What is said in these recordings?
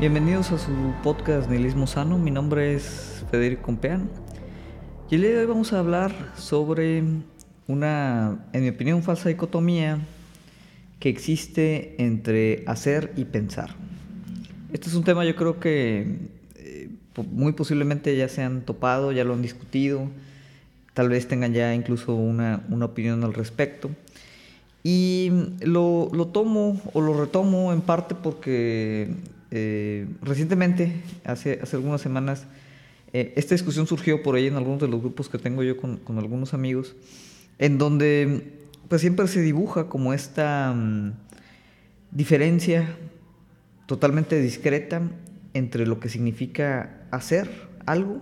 Bienvenidos a su podcast Nihilismo Sano. Mi nombre es Federico Compeán. Y el día de hoy vamos a hablar sobre una, en mi opinión, falsa dicotomía que existe entre hacer y pensar. Este es un tema yo creo que eh, muy posiblemente ya se han topado, ya lo han discutido, tal vez tengan ya incluso una, una opinión al respecto. Y lo, lo, tomo o lo retomo en parte porque eh, recientemente, hace, hace algunas semanas, eh, esta discusión surgió por ahí en algunos de los grupos que tengo yo con, algunos amigos, en donde pues siempre se dibuja como esta um, diferencia totalmente discreta entre lo que significa hacer algo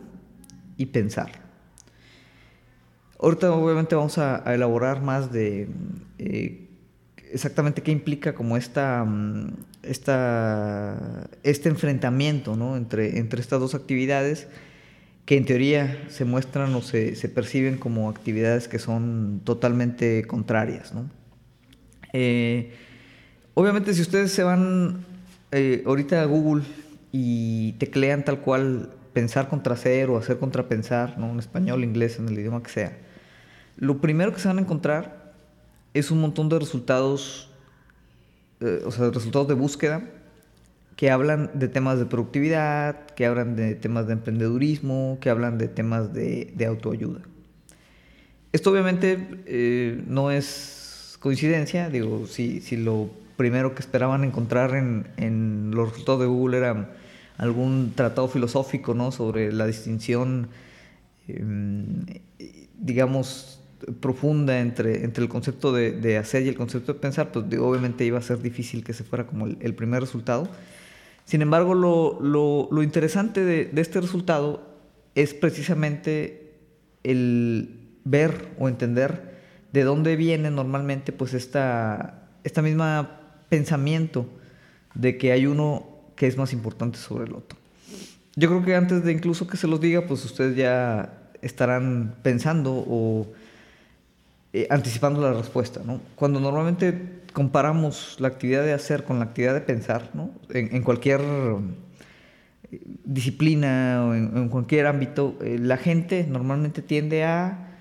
y pensar. Ahorita obviamente vamos a, elaborar más de eh, exactamente qué implica como esta, um, esta, este enfrentamiento ¿no? entre, entre estas dos actividades que en teoría se muestran o se, se perciben como actividades que son totalmente contrarias. ¿no? Eh, obviamente si ustedes se van eh, ahorita a Google y teclean tal cual pensar contra hacer o hacer contra pensar, ¿no? en español, inglés, en el idioma que sea, lo primero que se van a encontrar es un montón de resultados, eh, o sea, resultados de búsqueda que hablan de temas de productividad, que hablan de temas de emprendedurismo, que hablan de temas de, autoayuda. Esto obviamente eh, no es coincidencia, digo, si, si, lo primero que esperaban encontrar en, los resultados de Google era algún tratado filosófico ¿no? sobre la distinción, eh, digamos, profunda entre, entre el concepto de, de, hacer y el concepto de pensar, pues obviamente iba a ser difícil que se fuera como el, el primer resultado. Sin embargo, lo, lo, lo interesante de, de, este resultado es precisamente el ver o entender de dónde viene normalmente pues esta, esta misma pensamiento de que hay uno que es más importante sobre el otro. Yo creo que antes de incluso que se los diga, pues ustedes ya estarán pensando o eh, anticipando la respuesta. Cuando normalmente comparamos la actividad de hacer con la actividad de pensar, en, cualquier eh, disciplina o en, cualquier ámbito, eh, la gente normalmente tiende a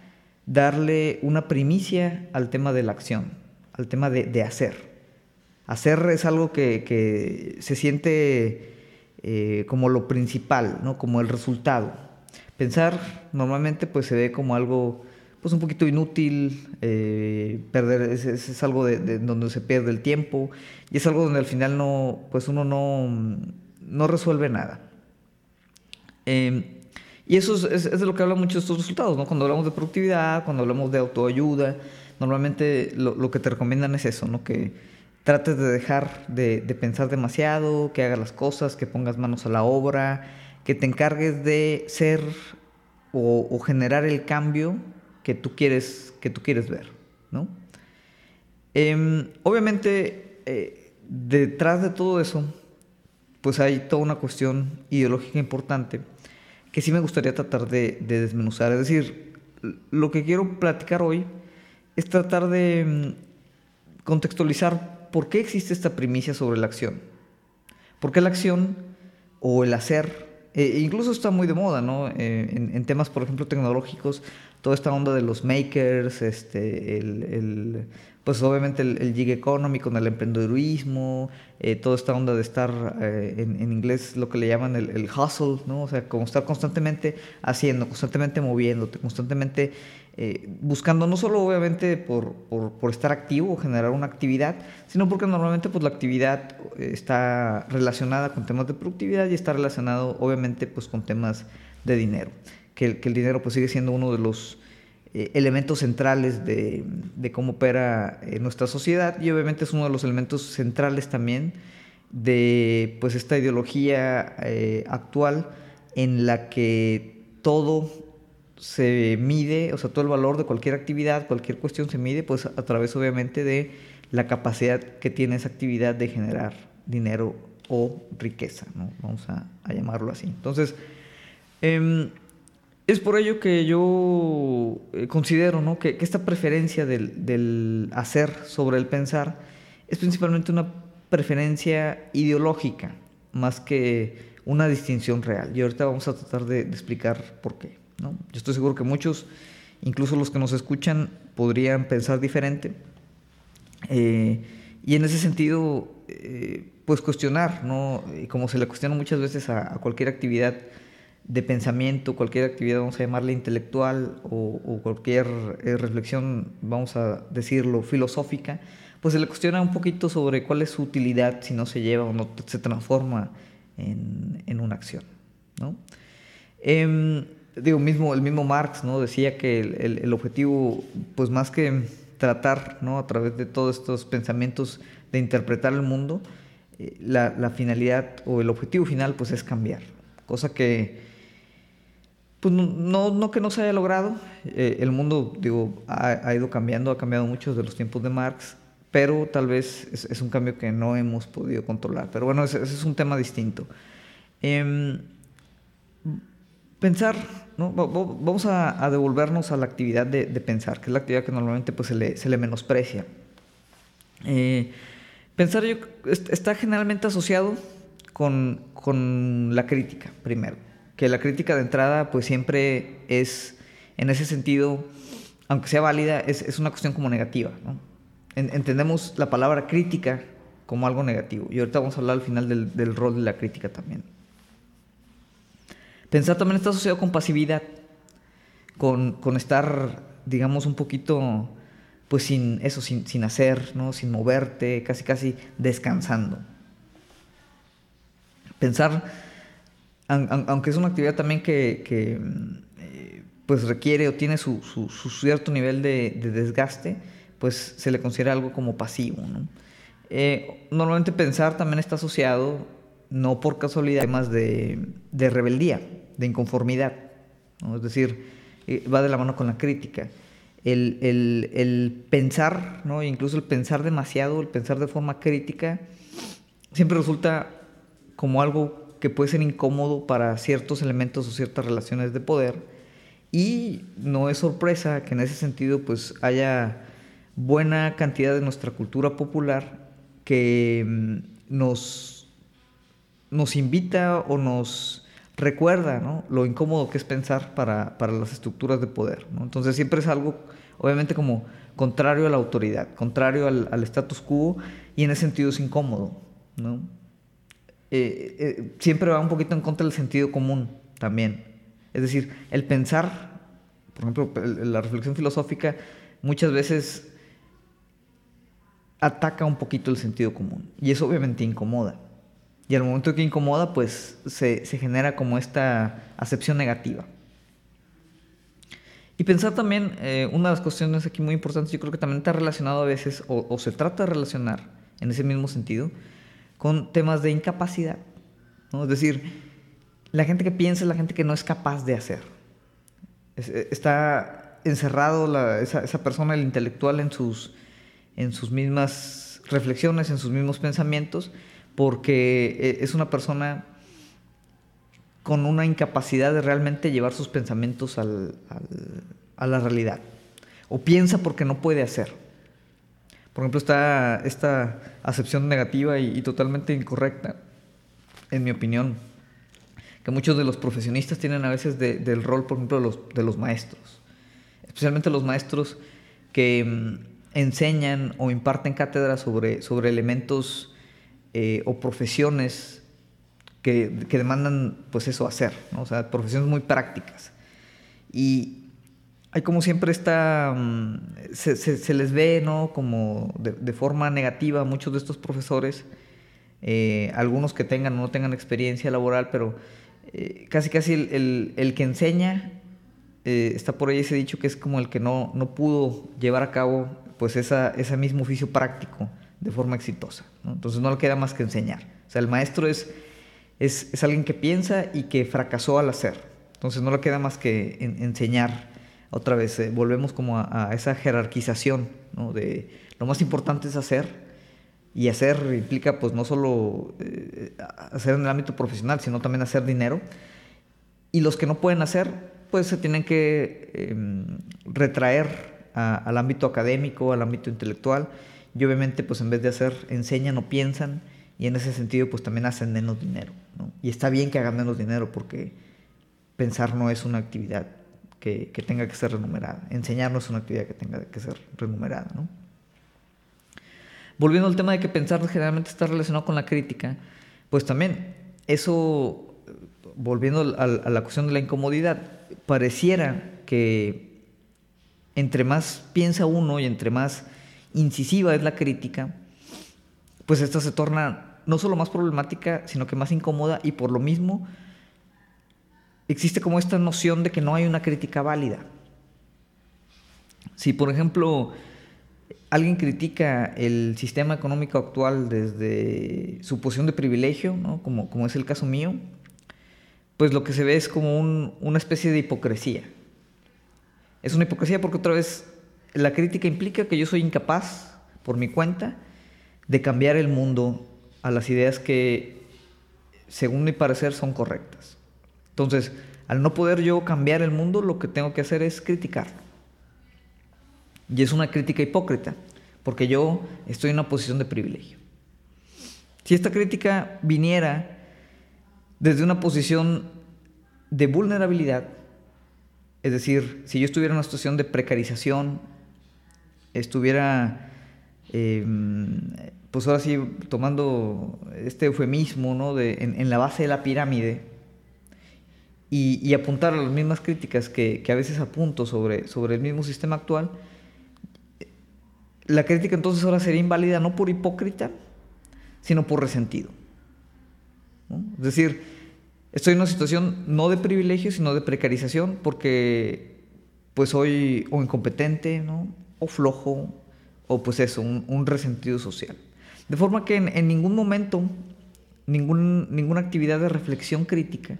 darle una primicia al tema de la acción, al tema de, hacer. Hacer es algo que, se siente como lo principal, ¿no? como el resultado. Pensar normalmente pues se ve como algo pues un poquito inútil, eh, perder, es, es, algo de, de, donde se pierde el tiempo y es algo donde al final no, pues uno no, no resuelve nada. Eh, y eso es, de lo que hablan muchos estos resultados, ¿no? Cuando hablamos de productividad, cuando hablamos de autoayuda, normalmente lo, lo que te recomiendan es eso, ¿no? Que trates de dejar de, de pensar demasiado, que hagas las cosas, que pongas manos a la obra, que te encargues de ser o generar el cambio que tú quieres, que tú quieres ver, ¿no? Eh, obviamente, eh, detrás de todo eso, pues hay toda una cuestión ideológica importante que sí me gustaría tratar de, de, desmenuzar. Es decir, lo que quiero platicar hoy es tratar de mm, contextualizar por qué existe esta primicia sobre la acción. ¿Por qué la acción o el hacer eh, incluso está muy de moda, ¿no? Eh, en, temas, por ejemplo, tecnológicos, toda esta onda de los makers, este, el, el pues obviamente el, el, gig economy con el emprendedurismo, eh, toda esta onda de estar, eh, en, en, inglés lo que le llaman el, hustle, ¿no? O sea, como estar constantemente haciendo, constantemente moviéndote, constantemente eh, buscando no solo obviamente por, por, por, estar activo o generar una actividad, sino porque normalmente pues la actividad está relacionada con temas de productividad y está relacionado obviamente pues con temas de dinero, que, que el dinero pues sigue siendo uno de los eh, elementos centrales de, cómo opera eh, nuestra sociedad y obviamente es uno de los elementos centrales también de pues esta ideología eh, actual en la que todo se mide, o sea, todo el valor de cualquier actividad, cualquier cuestión se mide pues a través obviamente de la capacidad que tiene esa actividad de generar dinero o riqueza, ¿no? Vamos a, llamarlo así. Entonces, eh, es por ello que yo eh, considero ¿no? que, esta preferencia del, hacer sobre el pensar es principalmente una preferencia ideológica. más que una distinción real. Y ahorita vamos a tratar de, explicar por qué. ¿no? Yo estoy seguro que muchos, incluso los que nos escuchan, podrían pensar diferente. Eh, y en ese sentido, eh, pues cuestionar, ¿no? Como se le cuestiona muchas veces a, cualquier actividad de pensamiento, cualquier actividad, vamos a llamarle intelectual, o, cualquier eh, reflexión, vamos a decirlo, filosófica, pues se le cuestiona un poquito sobre cuál es su utilidad si no se lleva o no se transforma en, una acción. ¿no? Em, digo, mismo, el mismo Marx ¿no? decía que el, objetivo, pues más que tratar ¿no? a través de todos estos pensamientos de interpretar el mundo, eh, la, finalidad o el objetivo final pues es cambiar, cosa que pues no, no que no se haya logrado, eh, el mundo digo, ha, ido cambiando, ha cambiado mucho de los tiempos de Marx, pero tal vez es, un cambio que no hemos podido controlar. Pero bueno, ese, es un tema distinto. Em, pensar, ¿no? vamos a, devolvernos a la actividad de, pensar, que es la actividad que normalmente pues, se, le, se le menosprecia. Eh, pensar está generalmente asociado con, con, la crítica, primero. Que la crítica de entrada pues siempre es, en ese sentido, aunque sea válida, es, es una cuestión como negativa. ¿no? entendemos la palabra crítica como algo negativo. Y ahorita vamos a hablar al final del, rol de la crítica también. Pensar también está asociado con pasividad, con, estar, digamos, un poquito, pues sin eso, sin, hacer, ¿no? sin moverte, casi casi descansando. Pensar, aunque es una actividad también que, eh, pues requiere o tiene su, cierto nivel de desgaste, pues se le considera algo como pasivo. Eh, normalmente pensar también está asociado, no por casualidad, a temas de, rebeldía, de inconformidad. Es decir, eh, va de la mano con la crítica. El, pensar, ¿no? incluso el pensar demasiado, el pensar de forma crítica, siempre resulta como algo que puede ser incómodo para ciertos elementos o ciertas relaciones de poder. Y no es sorpresa que en ese sentido pues haya buena cantidad de nuestra cultura popular que mm, nos, nos invita o nos recuerda lo incómodo que es pensar para, las estructuras de poder. Entonces siempre es algo, obviamente, como contrario a la autoridad, contrario al, status quo, y en ese sentido es incómodo. Eh, eh, siempre va un poquito en contra del sentido común también. Es decir, el pensar, por ejemplo, la reflexión filosófica muchas veces ataca un poquito el sentido común. Y eso obviamente incomoda. Y al momento que incomoda, pues se, genera como esta acepción negativa. Y pensar también, eh, una de las cuestiones aquí muy importantes, yo creo que también está relacionado a veces, o, se trata de relacionar en ese mismo sentido, con temas de incapacidad. Es decir, la gente que piensa es la gente que no es capaz de hacer. está encerrado esa, persona, el intelectual, en sus en sus mismas reflexiones, en sus mismos pensamientos, porque eh, es una persona con una incapacidad de realmente llevar sus pensamientos a la realidad. O piensa porque no puede hacer. Por ejemplo, está esta acepción negativa y, totalmente incorrecta, en mi opinión, que muchos de los profesionistas tienen a veces del rol, por ejemplo, de los, de los maestros. Especialmente los maestros que mm, enseñan o imparten cátedras sobre, sobre elementos eh, o profesiones que, demandan, pues eso, hacer, o sea, profesiones muy prácticas. Y hay como siempre esta, mm, se, les ve, ¿no? Como de, forma negativa a muchos de estos profesores, eh, algunos que tengan o no tengan experiencia laboral, pero eh, casi casi el, el, que enseña está por ahí ese dicho que es como el que no, no pudo llevar a cabo pues esa, ese mismo oficio práctico de forma exitosa. Entonces no le queda más que enseñar. O sea, el maestro es, es, alguien que piensa y que fracasó al hacer. Entonces no le queda más que enseñar. Otra vez, eh, volvemos como a, esa jerarquización, De lo más importante es hacer y hacer implica pues no solo eh, hacer en el ámbito profesional, sino también hacer dinero. Y los que no pueden hacer, pues se tienen que em, retraer al ámbito académico, al ámbito intelectual, y obviamente pues en vez de hacer, enseñan o piensan y en ese sentido pues también hacen menos dinero. ¿no? Y está bien que hagan menos dinero porque pensar no es una actividad que, que, tenga que ser remunerada. Enseñar no es una actividad que tenga que ser remunerada. ¿no? Volviendo al tema de que pensar generalmente está relacionado con la crítica, pues también eso, volviendo a, a la cuestión de la incomodidad, pareciera que entre más piensa uno y entre más incisiva es la crítica, pues esta se torna no solo más problemática, sino que más incómoda y por lo mismo existe como esta noción de que no hay una crítica válida. Si, por ejemplo, alguien critica el sistema económico actual desde su posición de privilegio, como, como es el caso mío, pues lo que se ve es como una especie de hipocresía. Es una hipocresía porque otra vez la crítica implica que yo soy incapaz, por mi cuenta, de cambiar el mundo a las ideas que, según mi parecer, son correctas. Entonces, al no poder yo cambiar el mundo, lo que tengo que hacer es criticarlo. Y es una crítica hipócrita, porque yo estoy en una posición de privilegio. Si esta crítica viniera desde una posición de vulnerabilidad, es decir, si yo estuviera en una situación de precarización, estuviera Em, pues ahora sí, tomando este eufemismo ¿no? de, en, la base de la pirámide y, apuntar a las mismas críticas que, a veces apunto sobre, sobre el mismo sistema actual, la crítica entonces ahora sería inválida no por hipócrita, sino por resentido. Es decir, estoy en una situación no de privilegio, sino de precarización, porque pues soy o incompetente, ¿no? o flojo, o pues eso, un, resentido social. De forma que en, ningún momento, ningún, ninguna actividad de reflexión crítica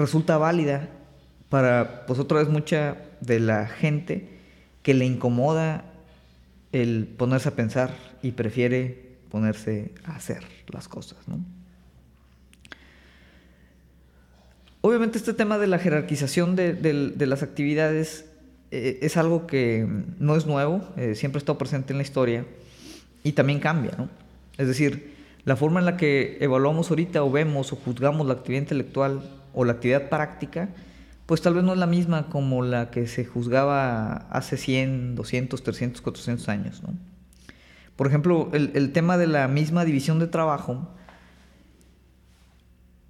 resulta válida para, pues otra vez, mucha de la gente que le incomoda el ponerse a pensar y prefiere ponerse a hacer las cosas, Obviamente este tema de la jerarquización de las actividades eh, es algo que no es nuevo, eh, siempre ha estado presente en la historia y también cambia, ¿no? Es decir, la forma en la que evaluamos ahorita o vemos o juzgamos la actividad intelectual o la actividad práctica, pues tal vez no es la misma como la que se juzgaba hace 100, 200, 300, 400 años, ¿no? Por ejemplo, el, tema de la misma división de trabajo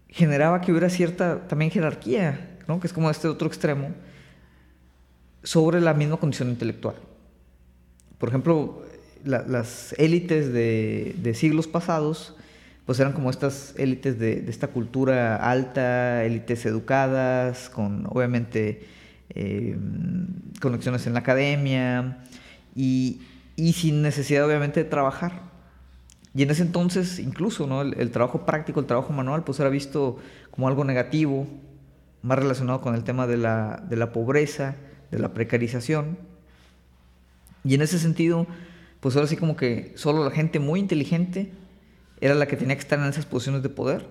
generaba que hubiera cierta también jerarquía, ¿no? Que es como este otro extremo, sobre la misma condición intelectual. Por ejemplo, las élites de, siglos pasados, pues eran como estas élites de, esta cultura alta, élites educadas, con obviamente eh, conexiones en la academia y, sin necesidad obviamente de trabajar. Y en ese entonces, incluso, ¿no? el, trabajo práctico, el trabajo manual, pues era visto como algo negativo, más relacionado con el tema de la, de la pobreza, de la precarización. Y en ese sentido, pues ahora sí como que solo la gente muy inteligente era la que tenía que estar en esas posiciones de poder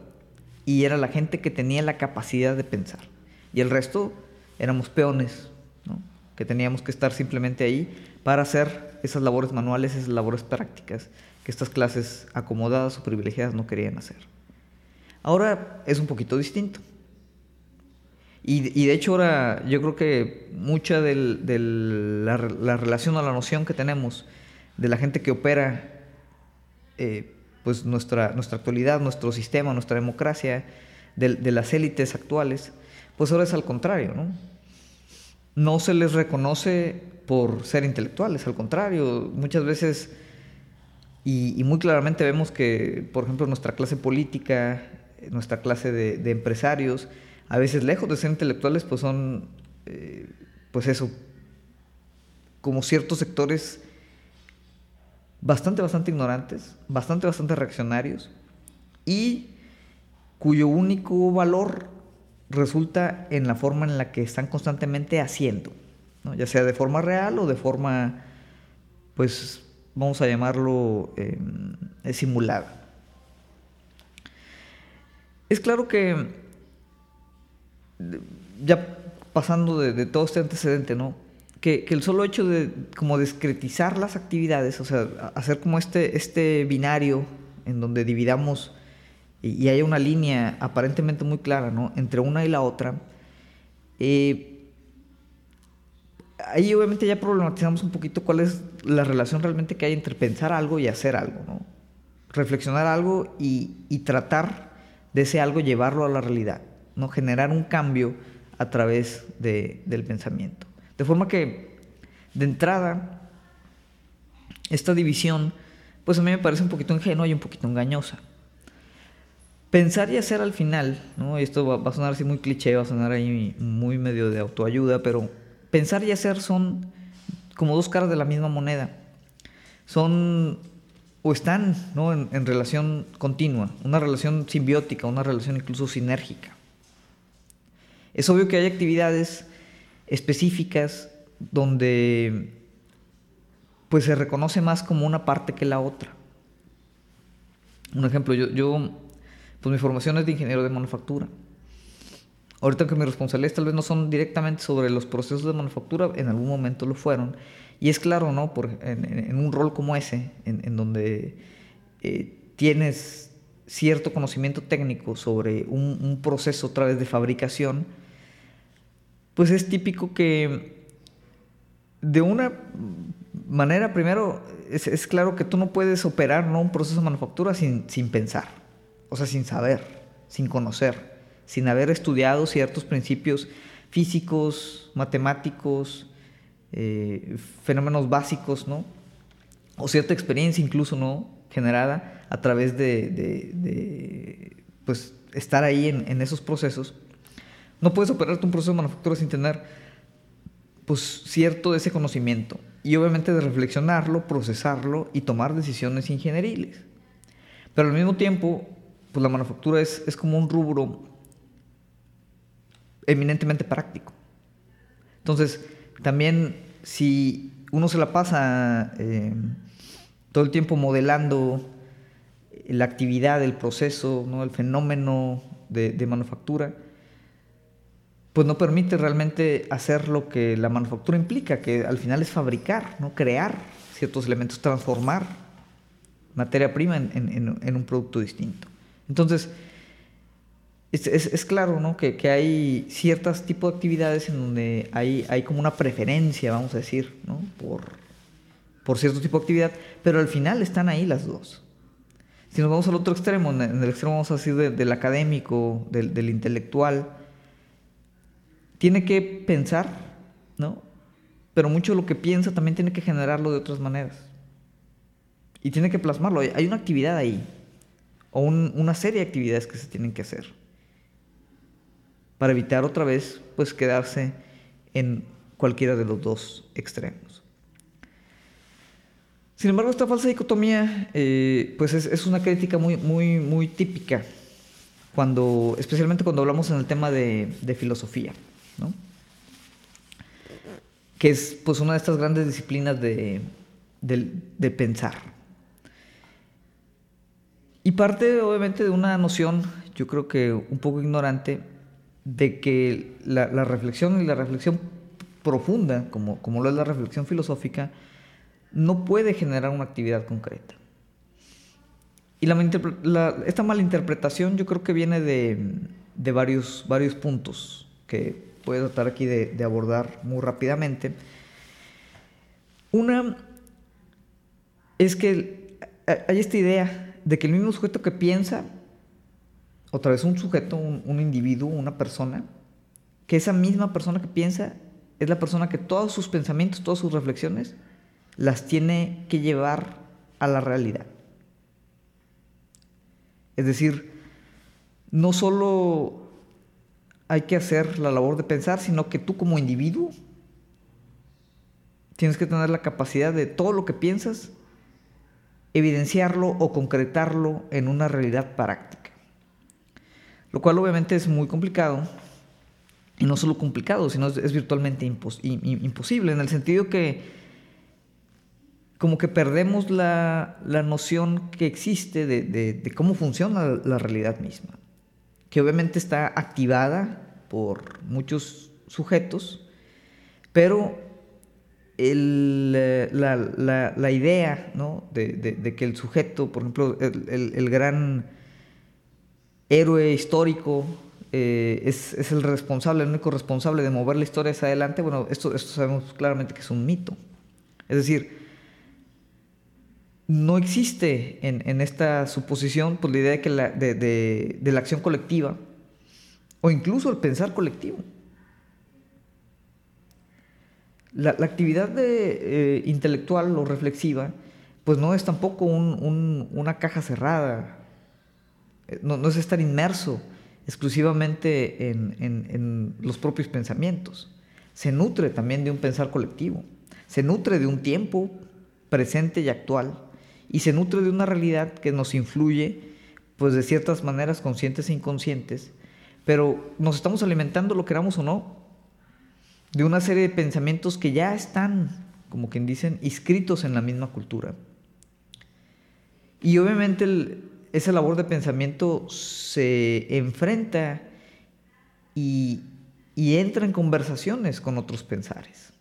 y era la gente que tenía la capacidad de pensar. Y el resto éramos peones, que teníamos que estar simplemente ahí para hacer esas labores manuales, esas labores prácticas que estas clases acomodadas o privilegiadas no querían hacer. Ahora es un poquito distinto. Y, de hecho ahora yo creo que mucha de la, relación o la noción que tenemos de la gente que opera eh, pues nuestra, nuestra actualidad, nuestro sistema, nuestra democracia, de, las élites actuales, pues ahora es al contrario, ¿no? No se les reconoce por ser intelectuales, al contrario, muchas veces, y, muy claramente vemos que, por ejemplo, nuestra clase política, nuestra clase de empresarios, a veces lejos de ser intelectuales, pues son, eh, pues eso, como ciertos sectores bastante, bastante ignorantes, bastante, bastante reaccionarios y cuyo único valor resulta en la forma en la que están constantemente haciendo, ya sea de forma real o de forma, pues vamos a llamarlo em, simulada. Es claro que ya pasando de, todo este antecedente, ¿no? Que, el solo hecho de como discretizar las actividades, o sea, hacer como este, este binario en donde dividamos y, haya una línea aparentemente muy clara ¿no? entre una y la otra, eh, ahí obviamente ya problematizamos un poquito cuál es la relación realmente que hay entre pensar algo y hacer algo, ¿no? Reflexionar algo y, y tratar de ese algo llevarlo a la realidad, ¿no? Generar un cambio a través de, del pensamiento. De forma que, de entrada, esta división, pues a mí me parece un poquito ingenua y un poquito engañosa. Pensar y hacer al final, ¿no? esto va, a sonar así muy cliché, va a sonar ahí muy medio de autoayuda, pero pensar y hacer son como dos caras de la misma moneda. Son o están ¿no? en, en, relación continua, una relación simbiótica, una relación incluso sinérgica. Es obvio que hay actividades específicas donde pues se reconoce más como una parte que la otra. Un ejemplo, yo, yo pues mi formación es de ingeniero de manufactura. Ahorita que mis responsabilidades tal vez no son directamente sobre los procesos de manufactura, en algún momento lo fueron. Y es claro, ¿no? Por, en, un rol como ese, en, donde eh, tienes cierto conocimiento técnico sobre un, proceso a través de fabricación, pues es típico que de una manera, primero, es, claro que tú no puedes operar ¿no? un proceso de manufactura sin, sin pensar, o sea, sin saber, sin conocer sin haber estudiado ciertos principios físicos, matemáticos, eh, fenómenos básicos, ¿no? O cierta experiencia incluso, ¿no? Generada a través de, pues, estar ahí en, esos procesos. No puedes operarte un proceso de manufactura sin tener, pues, cierto ese conocimiento. Y obviamente de reflexionarlo, procesarlo y tomar decisiones ingenieriles. Pero al mismo tiempo, pues la manufactura es, es como un rubro eminentemente práctico. Entonces, también si uno se la pasa eh, todo el tiempo modelando la actividad, el proceso, ¿no? el fenómeno de, manufactura, pues no permite realmente hacer lo que la manufactura implica, que al final es fabricar, ¿no? crear ciertos elementos, transformar materia prima en, un producto distinto. Entonces, es, es, claro ¿no? que, que, hay ciertos tipos de actividades en donde hay, hay como una preferencia, vamos a decir, ¿no? por, por cierto tipo de actividad, pero al final están ahí las dos. Si nos vamos al otro extremo, en el extremo vamos a decir del académico, del, del, intelectual, tiene que pensar, ¿no? Pero mucho de lo que piensa también tiene que generarlo de otras maneras. Y tiene que plasmarlo. Hay una actividad ahí, o un, una serie de actividades que se tienen que hacer para evitar otra vez pues quedarse en cualquiera de los dos extremos. Sin embargo, esta falsa dicotomía eh, pues es, una crítica muy, muy, muy típica, cuando, especialmente cuando hablamos en el tema de, filosofía, que es pues una de estas grandes disciplinas de, de pensar. Y parte obviamente de una noción, yo creo que un poco ignorante, de que la, reflexión y la reflexión profunda, como, como lo es la reflexión filosófica, no puede generar una actividad concreta. Y la, esta malinterpretación yo creo que viene de, varios, varios puntos que voy a tratar aquí de, de abordar muy rápidamente. Una es que hay esta idea de que el mismo sujeto que piensa otra vez un sujeto, un, individuo, una persona, que esa misma persona que piensa es la persona que todos sus pensamientos, todas sus reflexiones, las tiene que llevar a la realidad. Es decir, no solo hay que hacer la labor de pensar, sino que tú como individuo tienes que tener la capacidad de todo lo que piensas, evidenciarlo o concretarlo en una realidad práctica. Lo cual obviamente es muy complicado. Y no solo complicado, sino es, virtualmente imposible, en el sentido que como que perdemos la, noción que existe de, cómo funciona la, realidad misma, que obviamente está activada por muchos sujetos, pero eh, la, idea de, que el sujeto, por ejemplo, el, gran héroe histórico eh, es, el responsable, el único responsable de mover la historia hacia adelante, bueno, esto, esto sabemos claramente que es un mito. Es decir, no existe en, esta suposición pues, la idea de, que la, de, la acción colectiva o incluso el pensar colectivo. La, actividad de, eh, intelectual o reflexiva pues no es tampoco una caja cerrada, eh, no, es estar inmerso exclusivamente en, los propios pensamientos. Se nutre también de un pensar colectivo, se nutre de un tiempo presente y actual y se nutre de una realidad que nos influye pues de ciertas maneras conscientes e inconscientes, pero nos estamos alimentando, lo queramos o no, de una serie de pensamientos que ya están, como quien dicen, inscritos en la misma cultura. Y obviamente el, esa labor de pensamiento se enfrenta y, entra en conversaciones con otros pensares.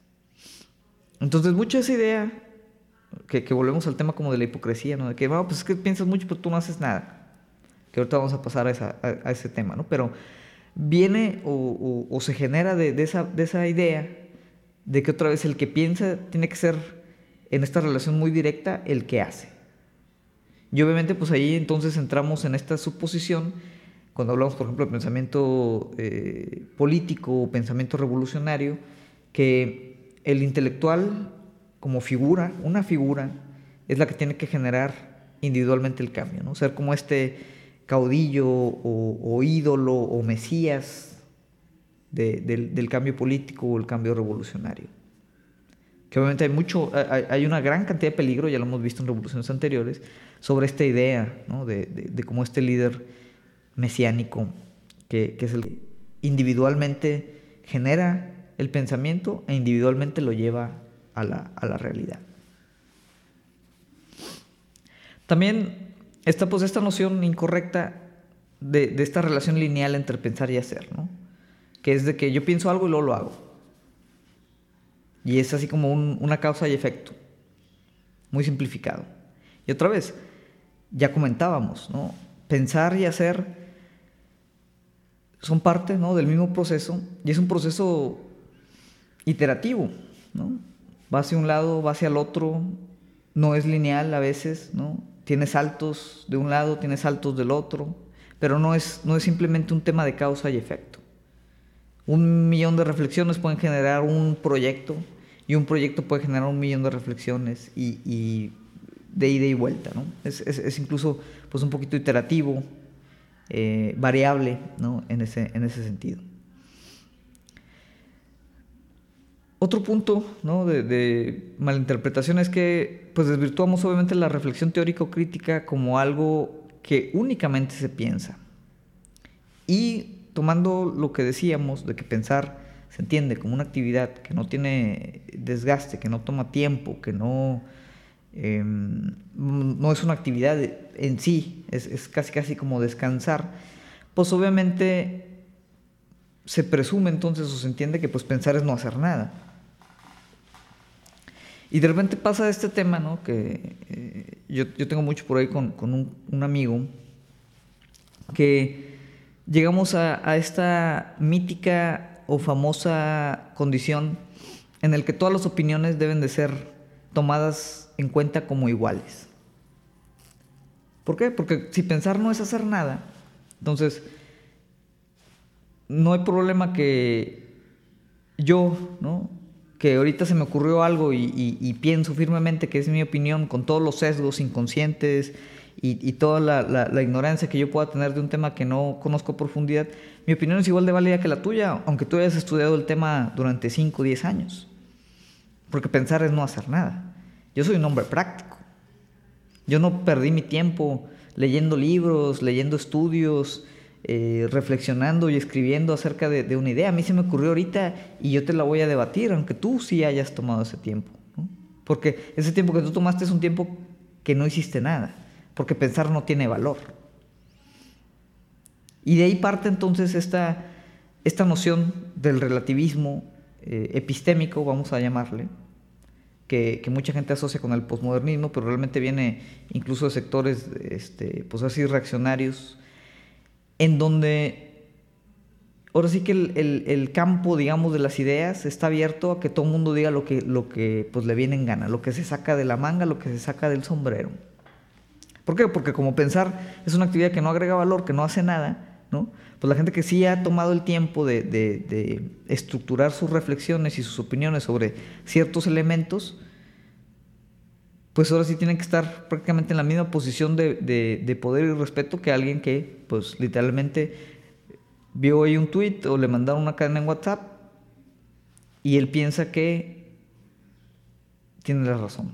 Entonces, mucha esa idea, que, volvemos al tema como de la hipocresía, ¿no? De que, bueno, pues es que piensas mucho, pero tú no haces nada. Que ahorita vamos a pasar a, ese tema, ¿no? Pero viene o, se genera de, esa, de esa idea de que otra vez el que piensa tiene que ser en esta relación muy directa el que hace. Y obviamente pues ahí entonces entramos en esta suposición, cuando hablamos por ejemplo de pensamiento eh, político o pensamiento revolucionario, que el intelectual como figura, una figura, es la que tiene que generar individualmente el cambio, ¿no? Ser como este caudillo o, ídolo o mesías del, del cambio político o el cambio revolucionario que obviamente hay mucho, hay, una gran cantidad de peligro, ya lo hemos visto en revoluciones anteriores, sobre esta idea de, de, cómo este líder mesiánico, que, es el que individualmente genera el pensamiento e individualmente lo lleva a la, realidad. También está pues esta noción incorrecta de, de, esta relación lineal entre pensar y hacer, ¿no? que es de que yo pienso algo y luego lo hago. Y es así como una causa y efecto, muy simplificado. Y otra vez, ya comentábamos, ¿no? Pensar y hacer son parte ¿no? del mismo proceso y es un proceso iterativo, ¿no? Va hacia un lado, va hacia el otro, no es lineal a veces, ¿no? Tiene saltos de un lado, tiene saltos del otro, pero no es, no es simplemente un tema de causa y efecto. Un millón de reflexiones pueden generar un proyecto, y un proyecto puede generar un millón de reflexiones y, de ida y vuelta, ¿no? Es, incluso pues un poquito iterativo, eh, variable, ¿no? En ese, en ese sentido. Otro punto ¿no? de, de, malinterpretación es que pues desvirtuamos obviamente la reflexión teórico-crítica como algo que únicamente se piensa. Y tomando lo que decíamos de que pensar se entiende como una actividad que no tiene desgaste, que no toma tiempo, que no, em, no es una actividad en sí, es, casi casi como descansar, pues obviamente se presume entonces o se entiende que pues pensar es no hacer nada. Y de repente pasa este tema, ¿no? Que eh, yo, tengo mucho por ahí con, un, amigo, que llegamos a esta mítica o famosa condición en el que todas las opiniones deben de ser tomadas en cuenta como iguales. ¿Por qué? Porque si pensar no es hacer nada, entonces no hay problema que yo, ¿no? Que ahorita se me ocurrió algo y, pienso firmemente que es mi opinión con todos los sesgos inconscientes y, toda la, ignorancia que yo pueda tener de un tema que no conozco a profundidad, mi opinión es igual de válida que la tuya, aunque tú hayas estudiado el tema durante 5 o 10 años. Porque pensar es no hacer nada. Yo soy un hombre práctico. Yo no perdí mi tiempo leyendo libros, leyendo estudios, eh, reflexionando y escribiendo acerca de, una idea. A mí se me ocurrió ahorita y yo te la voy a debatir, aunque tú sí hayas tomado ese tiempo. Porque ese tiempo que tú tomaste es un tiempo que no hiciste nada porque pensar no tiene valor. Y de ahí parte entonces esta, esta noción del relativismo eh, epistémico, vamos a llamarle, que, mucha gente asocia con el posmodernismo, pero realmente viene incluso de sectores, este, pues así, reaccionarios, en donde ahora sí que el, campo, digamos, de las ideas está abierto a que todo el mundo diga lo que, lo que pues, le viene en gana, lo que se saca de la manga, lo que se saca del sombrero. ¿Por qué? Porque como pensar es una actividad que no agrega valor, que no hace nada, ¿no? Pues la gente que sí ha tomado el tiempo de, estructurar sus reflexiones y sus opiniones sobre ciertos elementos, pues ahora sí tienen que estar prácticamente en la misma posición de, poder y respeto que alguien que, pues literalmente vio ahí un tweet o le mandaron una cadena en WhatsApp y él piensa que tiene la razón.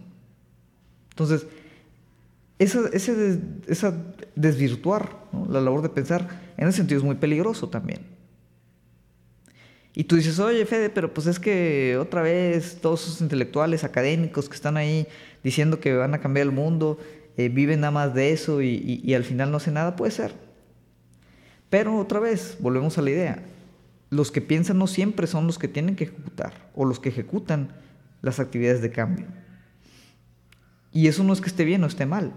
Entonces, esa, ese, esa desvirtuar la labor de pensar, en ese sentido es muy peligroso también. Y tú dices, oye Fede, pero pues es que otra vez todos esos intelectuales académicos que están ahí diciendo que van a cambiar el mundo, eh, viven nada más de eso y, y al final no hacen nada, puede ser. Pero otra vez, volvemos a la idea, los que piensan no siempre son los que tienen que ejecutar o los que ejecutan las actividades de cambio. Y eso no es que esté bien o esté mal.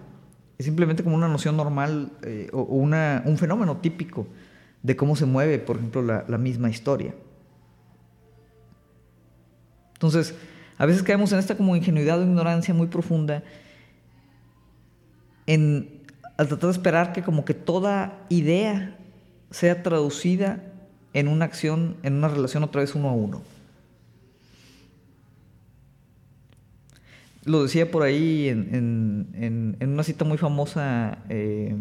Es simplemente como una noción normal eh, o, una, un fenómeno típico de cómo se mueve, por ejemplo, la, misma historia. Entonces, a veces caemos en esta como ingenuidad o ignorancia muy profunda en, al tratar de esperar que como que toda idea sea traducida en una acción, en una relación otra vez uno a uno. lo decía por ahí en, una cita muy famosa, eh,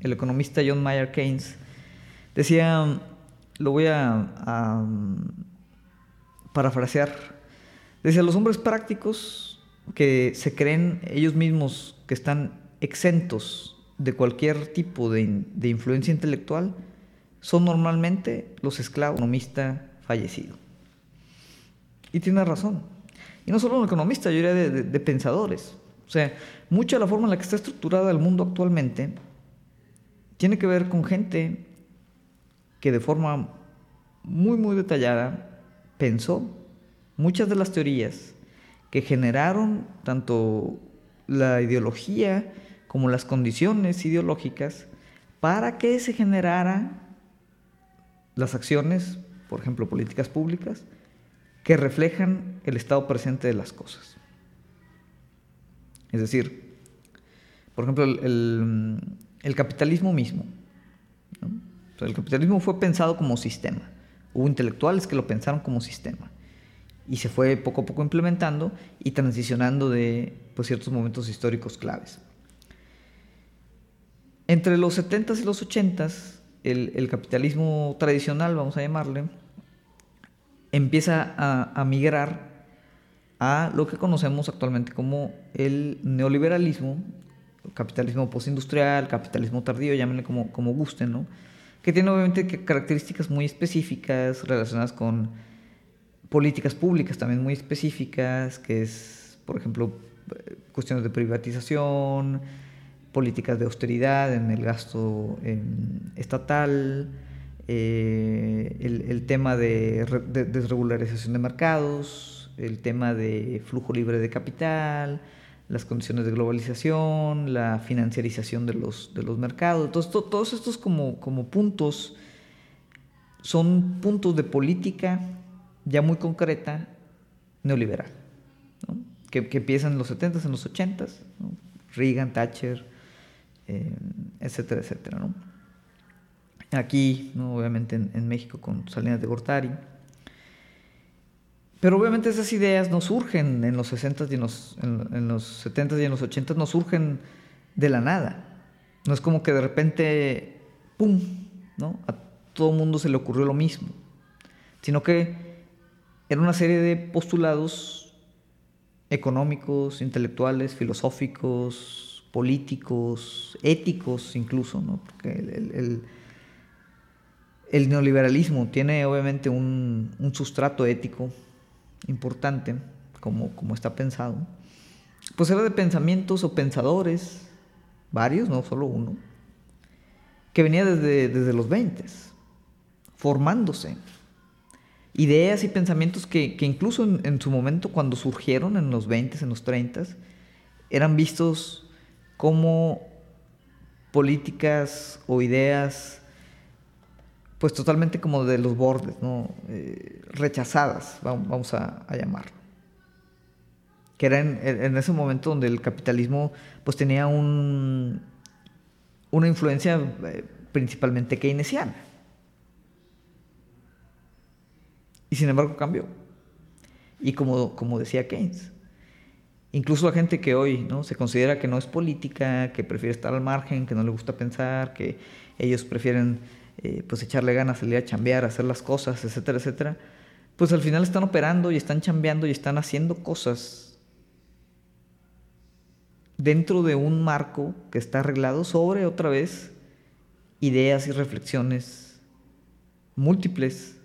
el economista John Mayer Keynes, decía, lo voy a, parafrasear, decía, los hombres prácticos que se creen ellos mismos que están exentos de cualquier tipo de, de influencia intelectual, son normalmente los esclavos economista fallecido. Y tiene razón. Y no solo un economista, yo diría de, pensadores. O sea, mucha de la forma en la que está estructurada el mundo actualmente tiene que ver con gente que de forma muy, muy detallada pensó muchas de las teorías que generaron tanto la ideología como las condiciones ideológicas para que se generaran las acciones, por ejemplo, políticas públicas, que reflejan el estado presente de las cosas. Es decir, por ejemplo, el, capitalismo mismo. el capitalismo fue pensado como sistema. Hubo intelectuales que lo pensaron como sistema. Y se fue poco a poco implementando y transicionando de pues, ciertos momentos históricos claves. Entre los 70s y los 80s, el capitalismo tradicional, vamos a llamarle, empieza a, migrar a lo que conocemos actualmente como el neoliberalismo, capitalismo postindustrial, capitalismo tardío, llámenle como, como gusten, ¿no? que tiene obviamente características muy específicas relacionadas con políticas públicas también muy específicas, que es, por ejemplo, cuestiones de privatización, políticas de austeridad en el gasto estatal, eh, el, tema de, desregularización de mercados, el tema de flujo libre de capital, las condiciones de globalización, la financiarización de los, de los mercados. Entonces, todos estos como, como puntos son puntos de política ya muy concreta neoliberal, que, que, empiezan en los 70s, en los 80s, Reagan, Thatcher, eh, etcétera, etcétera. ¿no? aquí, ¿no? obviamente en, México con Salinas de Gortari. Pero obviamente esas ideas no surgen en los 60 y en los, en, los 70s y en los 80s, no surgen de la nada. No es como que de repente, ¡pum!, ¿no? A todo mundo se le ocurrió lo mismo. Sino que era una serie de postulados económicos, intelectuales, filosóficos, políticos, éticos incluso, ¿no? Porque el el neoliberalismo tiene obviamente un, sustrato ético importante, como, como, está pensado, pues era de pensamientos o pensadores, varios, no solo uno, que venía desde, desde los 20, formándose. ideas y pensamientos que, incluso en, su momento cuando surgieron en los 20, en los 30, eran vistos como políticas o ideas pues totalmente como de los bordes, ¿no? Eh, rechazadas, vamos a, llamarlo. Que era en, ese momento donde el capitalismo pues tenía un, una influencia eh, principalmente keynesiana. Y sin embargo cambió. Y como, como decía Keynes, incluso la gente que hoy ¿no? se considera que no es política, que prefiere estar al margen, que no le gusta pensar, que ellos prefieren eh, pues echarle ganas, salir a chambear, hacer las cosas, etcétera, etcétera, pues al final están operando y están chambeando y están haciendo cosas dentro de un marco que está arreglado sobre otra vez ideas y reflexiones múltiples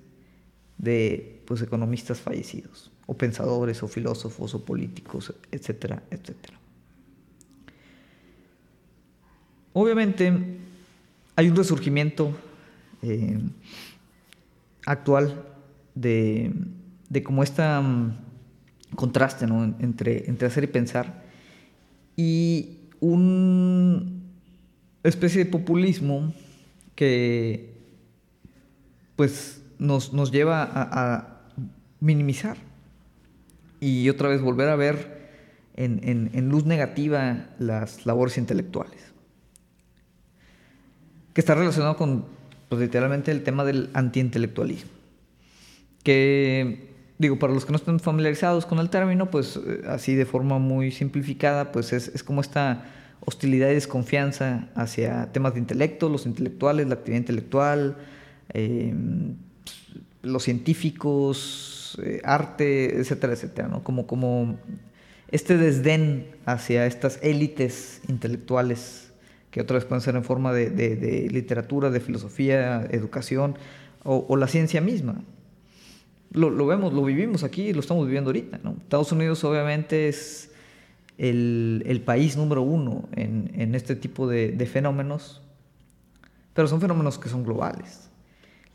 de pues, economistas fallecidos, o pensadores, o filósofos, o políticos, etcétera, etcétera. Obviamente hay un resurgimiento eh, actual de, de como este contraste entre, entre hacer y pensar y una especie de populismo que pues nos, nos lleva a, minimizar y otra vez volver a ver en, en, luz negativa las labores intelectuales. Que está relacionado con, pues, literalmente, el tema del antiintelectualismo. Que, digo, para los que no estén familiarizados con el término, pues eh, así de forma muy simplificada, pues es, es como esta hostilidad y desconfianza hacia temas de intelecto, los intelectuales, la actividad intelectual, eh, los científicos, eh, arte, etcétera, etcétera, ¿no? Como, como este desdén hacia estas élites intelectuales que otra vez pueden ser en forma de, literatura, de filosofía, educación o, la ciencia misma. Lo, vemos, lo vivimos aquí, lo estamos viviendo ahorita. Estados Unidos obviamente es el, país número uno en este tipo de, fenómenos, pero son fenómenos que son globales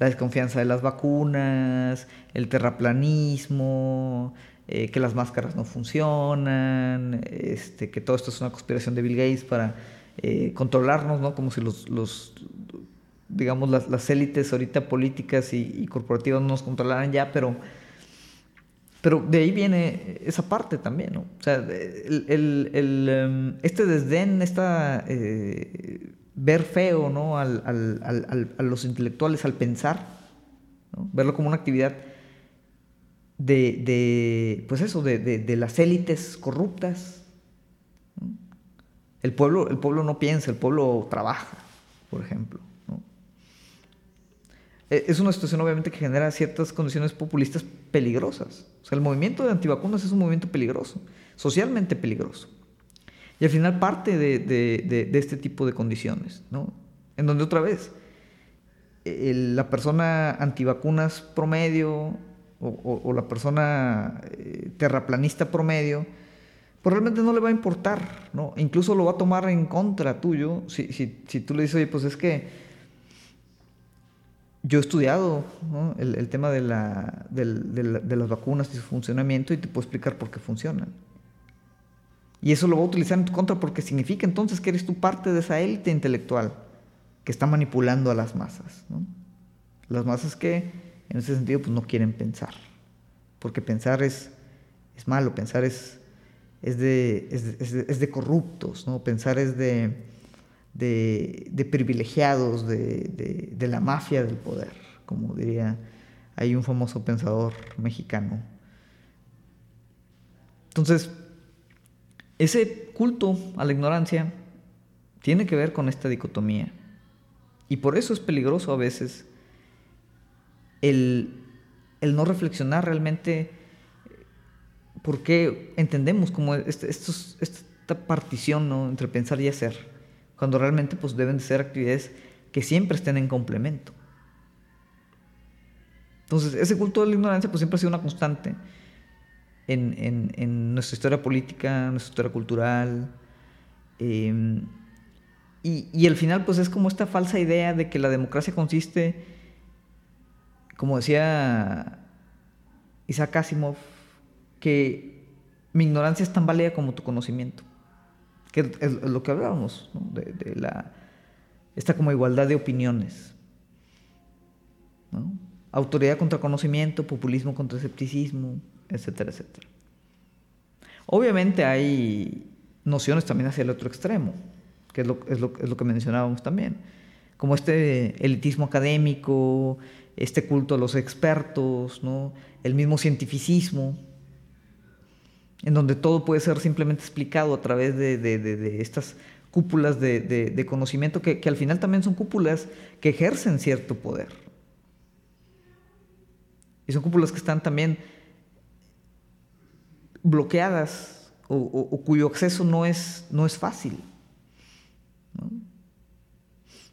la desconfianza de las vacunas, el terraplanismo, eh, que las máscaras no funcionan, este, que todo esto es una conspiración de Bill Gates para eh, controlarnos, ¿no? Como si los, digamos, las, élites ahorita políticas y, corporativas nos controlaran ya, pero, pero de ahí viene esa parte también, ¿no? O sea, el, em, este desdén, esta eh, ver feo ¿no? Al, a los intelectuales al pensar, verlo como una actividad de, pues eso, de, las élites corruptas. El, pueblo, el pueblo no piensa, el pueblo trabaja, por ejemplo. E, es una situación obviamente que genera ciertas condiciones populistas peligrosas. O sea, el movimiento de antivacunas es un movimiento peligroso, socialmente peligroso. Y al final parte de, este tipo de condiciones, ¿no? En donde otra vez, la persona antivacunas promedio o, la persona eh, terraplanista promedio, pues realmente no le va a importar, ¿no? Incluso lo va a tomar en contra tuyo si, si, tú le dices, oye, pues es que yo he estudiado el, tema de, la, de las vacunas y su funcionamiento y te puedo explicar por qué funcionan. Y eso lo va a utilizar en tu contra porque significa entonces que eres tú parte de esa élite intelectual que está manipulando a las masas. Las masas que en ese sentido pues, no quieren pensar. Porque pensar es, es malo, pensar es, es, de, es, de, corruptos, ¿no? pensar es de, de, privilegiados, de, de la mafia del poder, como diría hay un famoso pensador mexicano. Entonces, ese culto a la ignorancia tiene que ver con esta dicotomía. Y por eso es peligroso a veces el, no reflexionar realmente por qué entendemos como este, esta partición entre pensar y hacer, cuando realmente pues, deben ser actividades que siempre estén en complemento. Entonces, ese culto de la ignorancia pues, siempre ha sido una constante en, nuestra historia política, nuestra historia cultural. Em, y, y al final, pues es como esta falsa idea de que la democracia consiste, como decía Isaac Asimov que mi ignorancia es tan válida como tu conocimiento. Que es, lo que hablábamos, de, la, esta como igualdad de opiniones. Autoridad contra conocimiento, populismo contra escepticismo, etcétera, etcétera. Obviamente hay nociones también hacia el otro extremo, que es lo, es lo, es lo que mencionábamos también, como este elitismo académico, este culto a los expertos, ¿no? el mismo cientificismo, en donde todo puede ser simplemente explicado a través de, estas cúpulas de, conocimiento que, al final también son cúpulas que ejercen cierto poder. Y son cúpulas que están también bloqueadas o, cuyo acceso no es, no es fácil.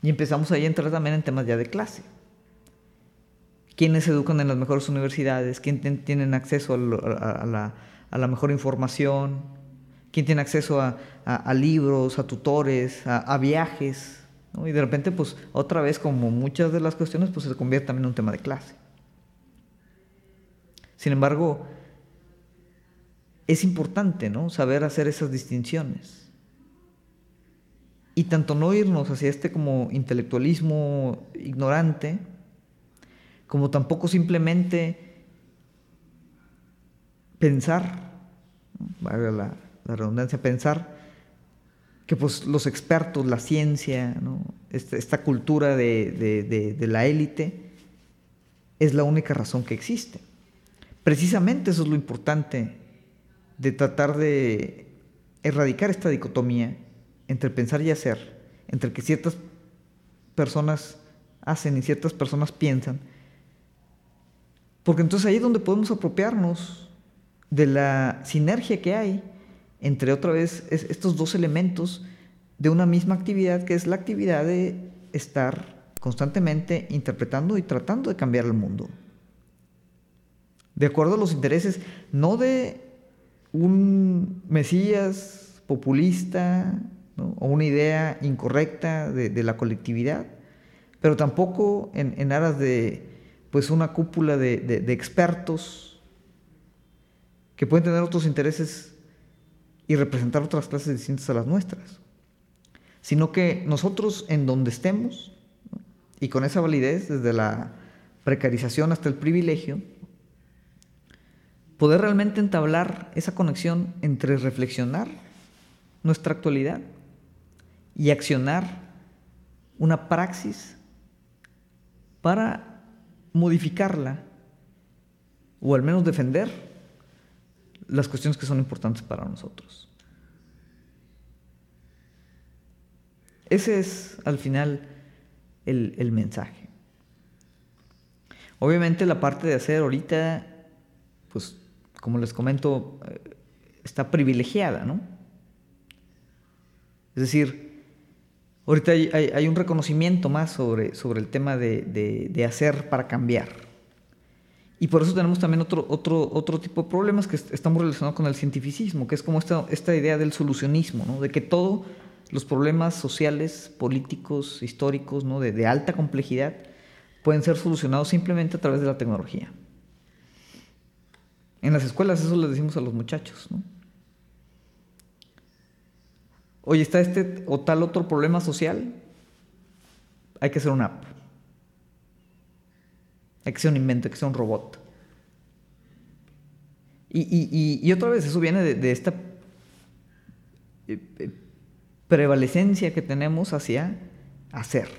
Y empezamos ahí a entrar también en temas ya de clase quiénes se educan en las mejores universidades, quién tienen acceso a, la, mejor información, quién tiene acceso a, libros, a tutores, a, viajes. Y de repente, pues otra vez, como muchas de las cuestiones, pues se convierte también en un tema de clase. Sin embargo, es importante ¿no? saber hacer esas distinciones. Y tanto no irnos hacia este como intelectualismo ignorante, como tampoco simplemente pensar, valga la, redundancia, pensar que pues los expertos, la ciencia, esta, cultura de la élite es la única razón que existe. Precisamente eso es lo importante de tratar de erradicar esta dicotomía entre pensar y hacer, entre que ciertas personas hacen y ciertas personas piensan, porque entonces ahí es donde podemos apropiarnos de la sinergia que hay entre otra vez estos dos elementos de una misma actividad, que es la actividad de estar constantemente interpretando y tratando de cambiar el mundo. De acuerdo a los intereses, no de un Mesías populista o una idea incorrecta de, la colectividad, pero tampoco en aras de pues una cúpula de, expertos que pueden tener otros intereses y representar otras clases distintas a las nuestras, sino que nosotros en donde estemos, y con esa validez, desde la precarización hasta el privilegio, poder realmente entablar esa conexión entre reflexionar nuestra actualidad y accionar una praxis para modificarla o al menos defender las cuestiones que son importantes para nosotros. Ese es al final el, mensaje. Obviamente la parte de hacer ahorita, pues como les comento, eh, está privilegiada, ¿no? Es decir, Ahorita hay, un reconocimiento más sobre, sobre el tema de, hacer para cambiar. Y por eso tenemos también otro, otro, otro tipo de problemas que estamos relacionados con el cientificismo, que es como esta, esta idea del solucionismo, ¿no? de que todos los problemas sociales, políticos, históricos, ¿no? de, de alta complejidad, pueden ser solucionados simplemente a través de la tecnología. En las escuelas eso les decimos a los muchachos, ¿no? Oye, está este o tal otro problema social, hay que hacer una app. Hay que ser un invento, hay que ser un robot. Y, otra vez, eso viene de, esta eh, eh, prevalecencia que tenemos hacia hacer.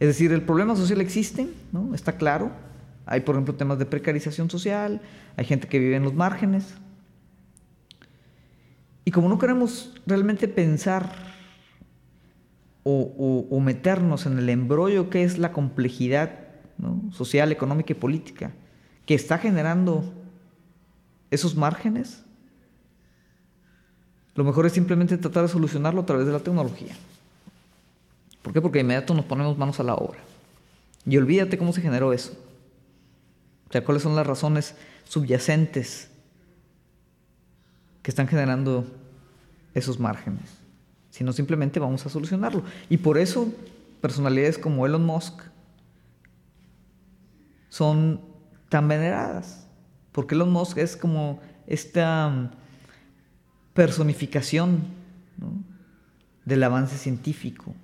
Es decir, el problema social existe, ¿no? Está claro. Hay, por ejemplo, temas de precarización social, hay gente que vive en los márgenes, y como no queremos realmente pensar o, meternos en el embrollo que es la complejidad social, económica y política que está generando esos márgenes, lo mejor es simplemente tratar de solucionarlo a través de la tecnología. ¿Por qué? Porque de inmediato nos ponemos manos a la obra. Y olvídate cómo se generó eso. O sea, cuáles son las razones subyacentes que están generando esos márgenes, sino simplemente vamos a solucionarlo. Y por eso personalidades como Elon Musk son tan veneradas, Porque Elon Musk es como esta mm, personificación del avance científico,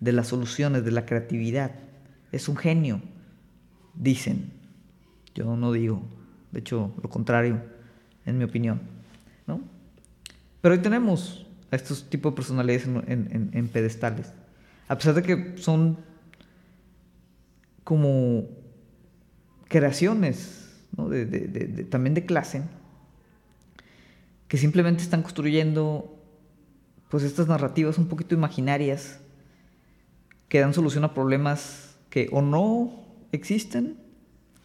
de las soluciones, de la creatividad. Es un genio, dicen. Yo no digo, de hecho, lo contrario, en mi opinión. ¿no? Pero hoy tenemos a estos tipos de personalidades en, pedestales. A pesar de que son como creaciones también de clase, que simplemente están construyendo pues estas narrativas un poquito imaginarias que dan solución a problemas que o no existen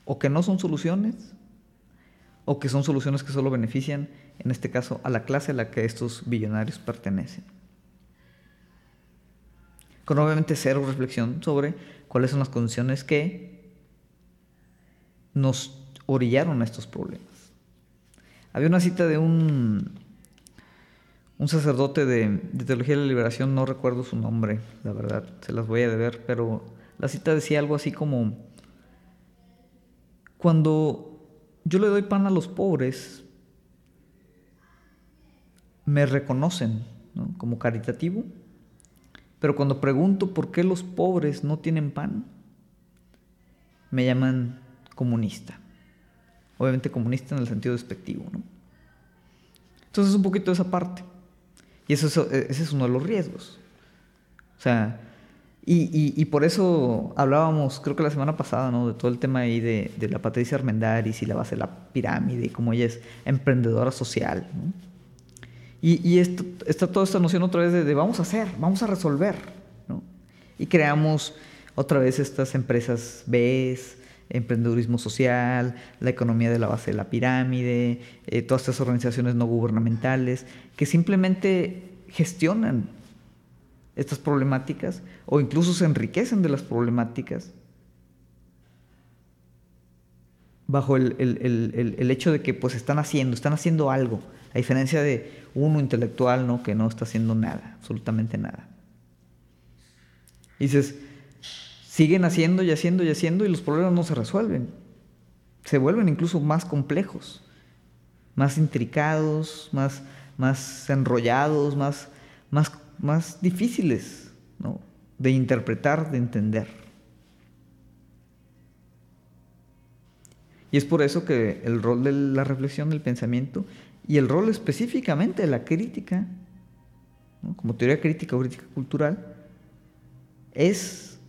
o que no son soluciones o que son soluciones que solo benefician, en este caso, a la clase a la que estos billonarios pertenecen. Con obviamente cero reflexión sobre cuáles son las condiciones que nos orillaron a estos problemas. Había una cita de un, un sacerdote de, de, Teología de la Liberación, no recuerdo su nombre, la verdad, se las voy a deber, pero la cita decía algo así como, cuando yo le doy pan a los pobres, me reconocen como caritativo, pero cuando pregunto por qué los pobres no tienen pan, me llaman comunista. Obviamente comunista en el sentido despectivo. Entonces un poquito esa parte. Y eso, ese es uno de los riesgos. O sea, y, por eso hablábamos, creo que la semana pasada, ¿no? De todo el tema ahí de, la Patricia Armendaris y la base de la pirámide, y cómo ella es emprendedora social, Y, esto, está toda esta noción otra vez de, vamos a hacer, vamos a resolver, ¿no? Y creamos otra vez estas empresas BES, emprendedurismo social, la economía de la base de la pirámide, eh, todas estas organizaciones no gubernamentales que simplemente gestionan estas problemáticas o incluso se enriquecen de las problemáticas bajo el, hecho de que pues están haciendo, están haciendo algo, a diferencia de uno intelectual ¿no? que no está haciendo nada, absolutamente nada. dices, siguen haciendo y haciendo y haciendo y los problemas no se resuelven, se vuelven incluso más complejos, más intricados, más, más enrollados, más, más más difíciles de interpretar, de entender. Y es por eso que el rol de la reflexión, del pensamiento y el rol específicamente de la crítica, como teoría crítica o crítica cultural, es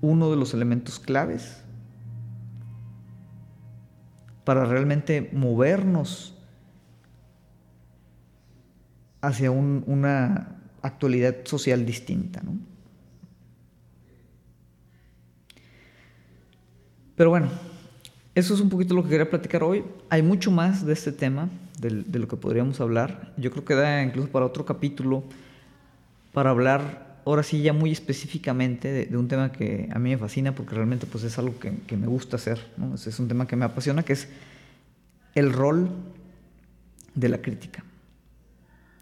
uno de los elementos claves para realmente movernos hacia una actualidad social distinta. ¿no? Pero bueno, eso es un poquito lo que quería platicar hoy. Hay mucho más de este tema, de, lo que podríamos hablar. Yo creo que da incluso para otro capítulo, para hablar ahora sí ya muy específicamente de, un tema que a mí me fascina porque realmente pues es algo que, me gusta hacer. Es, es un tema que me apasiona, que es el rol de la crítica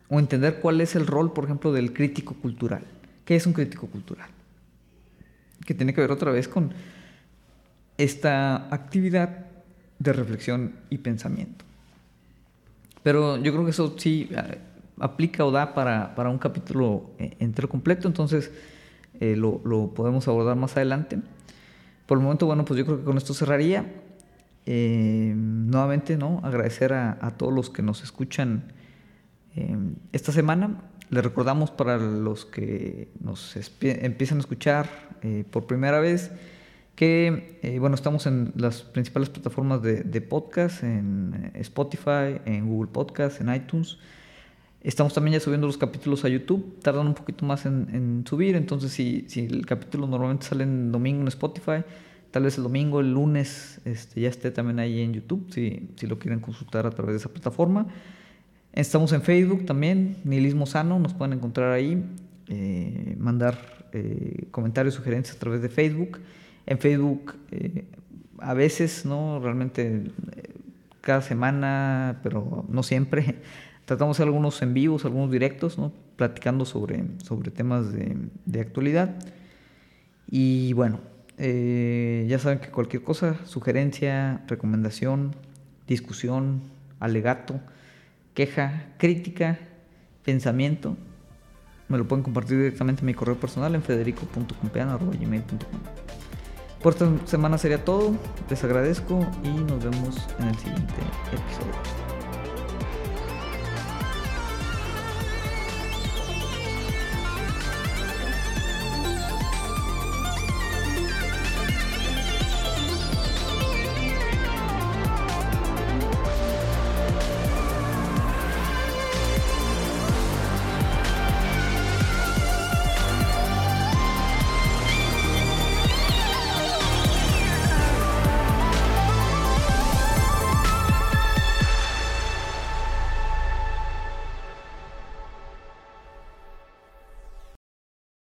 o entender cuál es el rol, por ejemplo, del crítico cultural. ¿Qué es un crítico cultural? Que tiene que ver otra vez con esta actividad de reflexión y pensamiento. Pero yo creo que eso sí eh, aplica o da para, un capítulo eh, entero completo, entonces eh, lo, podemos abordar más adelante. Por el momento, bueno, pues yo creo que con esto cerraría. nuevamente, ¿no? Agradecer a todos los que nos escuchan Em, esta semana le recordamos para los que nos empiezan a escuchar eh, por primera vez que eh, bueno estamos en las principales plataformas de, podcast, en Spotify, en Google Podcast, en iTunes. Estamos también ya subiendo los capítulos a YouTube, tardan un poquito más en, subir, entonces si, el capítulo normalmente sale en domingo en Spotify, tal vez el domingo, el lunes este, ya esté también ahí en YouTube, si lo quieren consultar a través de esa plataforma. Estamos en Facebook también, Nihilismo Sano, nos pueden encontrar ahí, eh, mandar eh, comentarios, sugerencias a través de Facebook. En Facebook eh, a veces, ¿no? Realmente cada semana, pero no siempre, tratamos de hacer algunos en vivos, algunos directos, ¿no? Platicando sobre, sobre temas de, de actualidad. Y bueno, ya saben que cualquier cosa, sugerencia, recomendación, discusión, alegato, queja, crítica, pensamiento, me lo pueden compartir directamente en mi correo personal en federico.compean.gmail.com Por esta semana sería todo, les agradezco y nos vemos en el siguiente episodio.